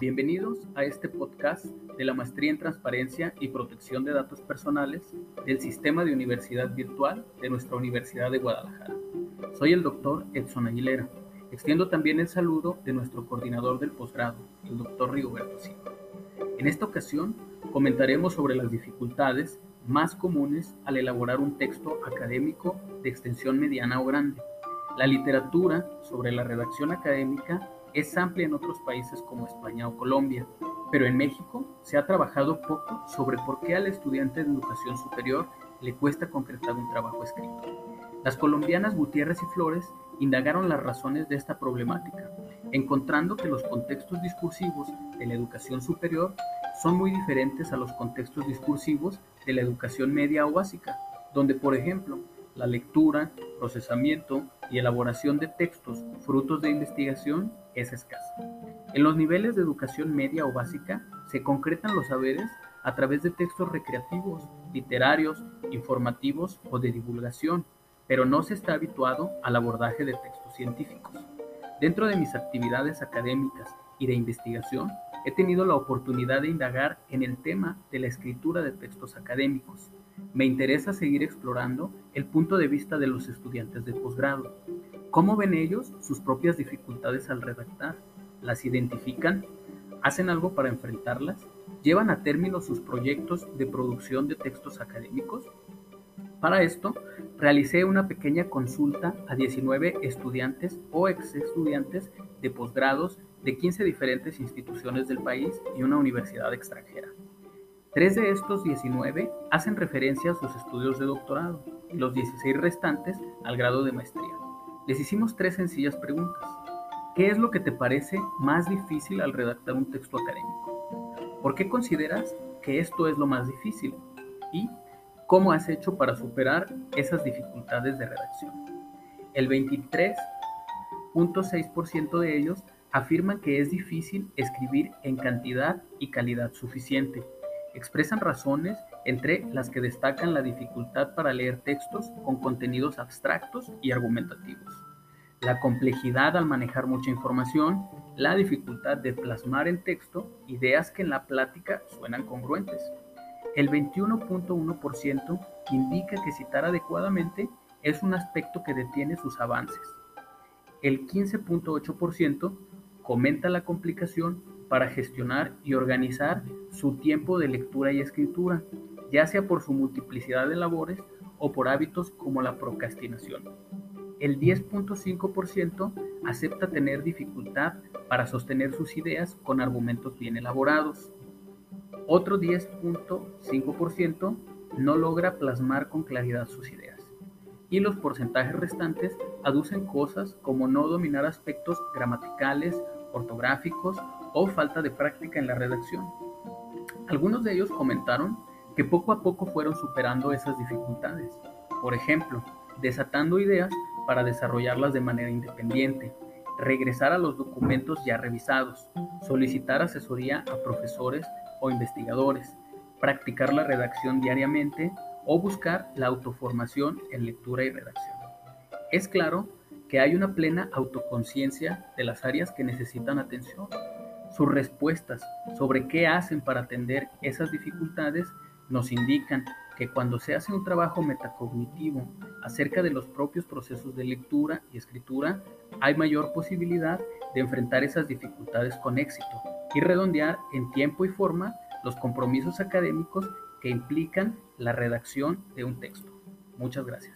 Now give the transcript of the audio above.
Bienvenidos a este podcast de la Maestría en Transparencia y Protección de Datos Personales del Sistema de Universidad Virtual de nuestra Universidad de Guadalajara. Soy el doctor Edson Aguilera. Extiendo también el saludo de nuestro coordinador del posgrado, el doctor Rigoberto Silva. En esta ocasión comentaremos sobre las dificultades más comunes al elaborar un texto académico de extensión mediana o grande. La literatura sobre la redacción académica es amplia en otros países como España o Colombia, pero en México se ha trabajado poco sobre por qué al estudiante de educación superior le cuesta concretar un trabajo escrito. Las colombianas Gutiérrez y Flores indagaron las razones de esta problemática, encontrando que los contextos discursivos de la educación superior son muy diferentes a los contextos discursivos de la educación media o básica, donde, por ejemplo, la lectura, procesamiento y elaboración de textos frutos de investigación es escasa. En los niveles de educación media o básica se concretan los saberes a través de textos recreativos, literarios, informativos o de divulgación, pero no se está habituado al abordaje de textos científicos. Dentro de mis actividades académicas y de investigación, he tenido la oportunidad de indagar en el tema de la escritura de textos académicos. Me interesa seguir explorando el punto de vista de los estudiantes de posgrado. ¿Cómo ven ellos sus propias dificultades al redactar? ¿Las identifican? ¿Hacen algo para enfrentarlas? ¿Llevan a término sus proyectos de producción de textos académicos? Para esto, realicé una pequeña consulta a 19 estudiantes o ex estudiantes de posgrados de 15 diferentes instituciones del país y una universidad extranjera. Tres de estos 19 hacen referencia a sus estudios de doctorado y los 16 restantes al grado de maestría. Les hicimos tres sencillas preguntas. ¿Qué es lo que te parece más difícil al redactar un texto académico? ¿Por qué consideras que esto es lo más difícil? ¿Y cómo has hecho para superar esas dificultades de redacción? El 23.6% de ellos afirman que es difícil escribir en cantidad y calidad suficiente. Expresan razones entre las que destacan la dificultad para leer textos con contenidos abstractos y argumentativos, la complejidad al manejar mucha información, la dificultad de plasmar en texto ideas que en la plática suenan congruentes. El 21.1% indica que citar adecuadamente es un aspecto que detiene sus avances. El 15.8% comenta la complicación para gestionar y organizar su tiempo de lectura y escritura, ya sea por su multiplicidad de labores o por hábitos como la procrastinación. El 10.5% acepta tener dificultad para sostener sus ideas con argumentos bien elaborados. Otro 10.5% no logra plasmar con claridad sus ideas. Y los porcentajes restantes aducen cosas como no dominar aspectos gramaticales ortográficos o falta de práctica en la redacción. Algunos de ellos comentaron que poco a poco fueron superando esas dificultades. Por ejemplo, desatando ideas para desarrollarlas de manera independiente, regresar a los documentos ya revisados, solicitar asesoría a profesores o investigadores, practicar la redacción diariamente o buscar la autoformación en lectura y redacción. Es claro que hay una plena autoconciencia de las áreas que necesitan atención. Sus respuestas sobre qué hacen para atender esas dificultades nos indican que cuando se hace un trabajo metacognitivo acerca de los propios procesos de lectura y escritura, hay mayor posibilidad de enfrentar esas dificultades con éxito y redondear en tiempo y forma los compromisos académicos que implican la redacción de un texto. Muchas gracias.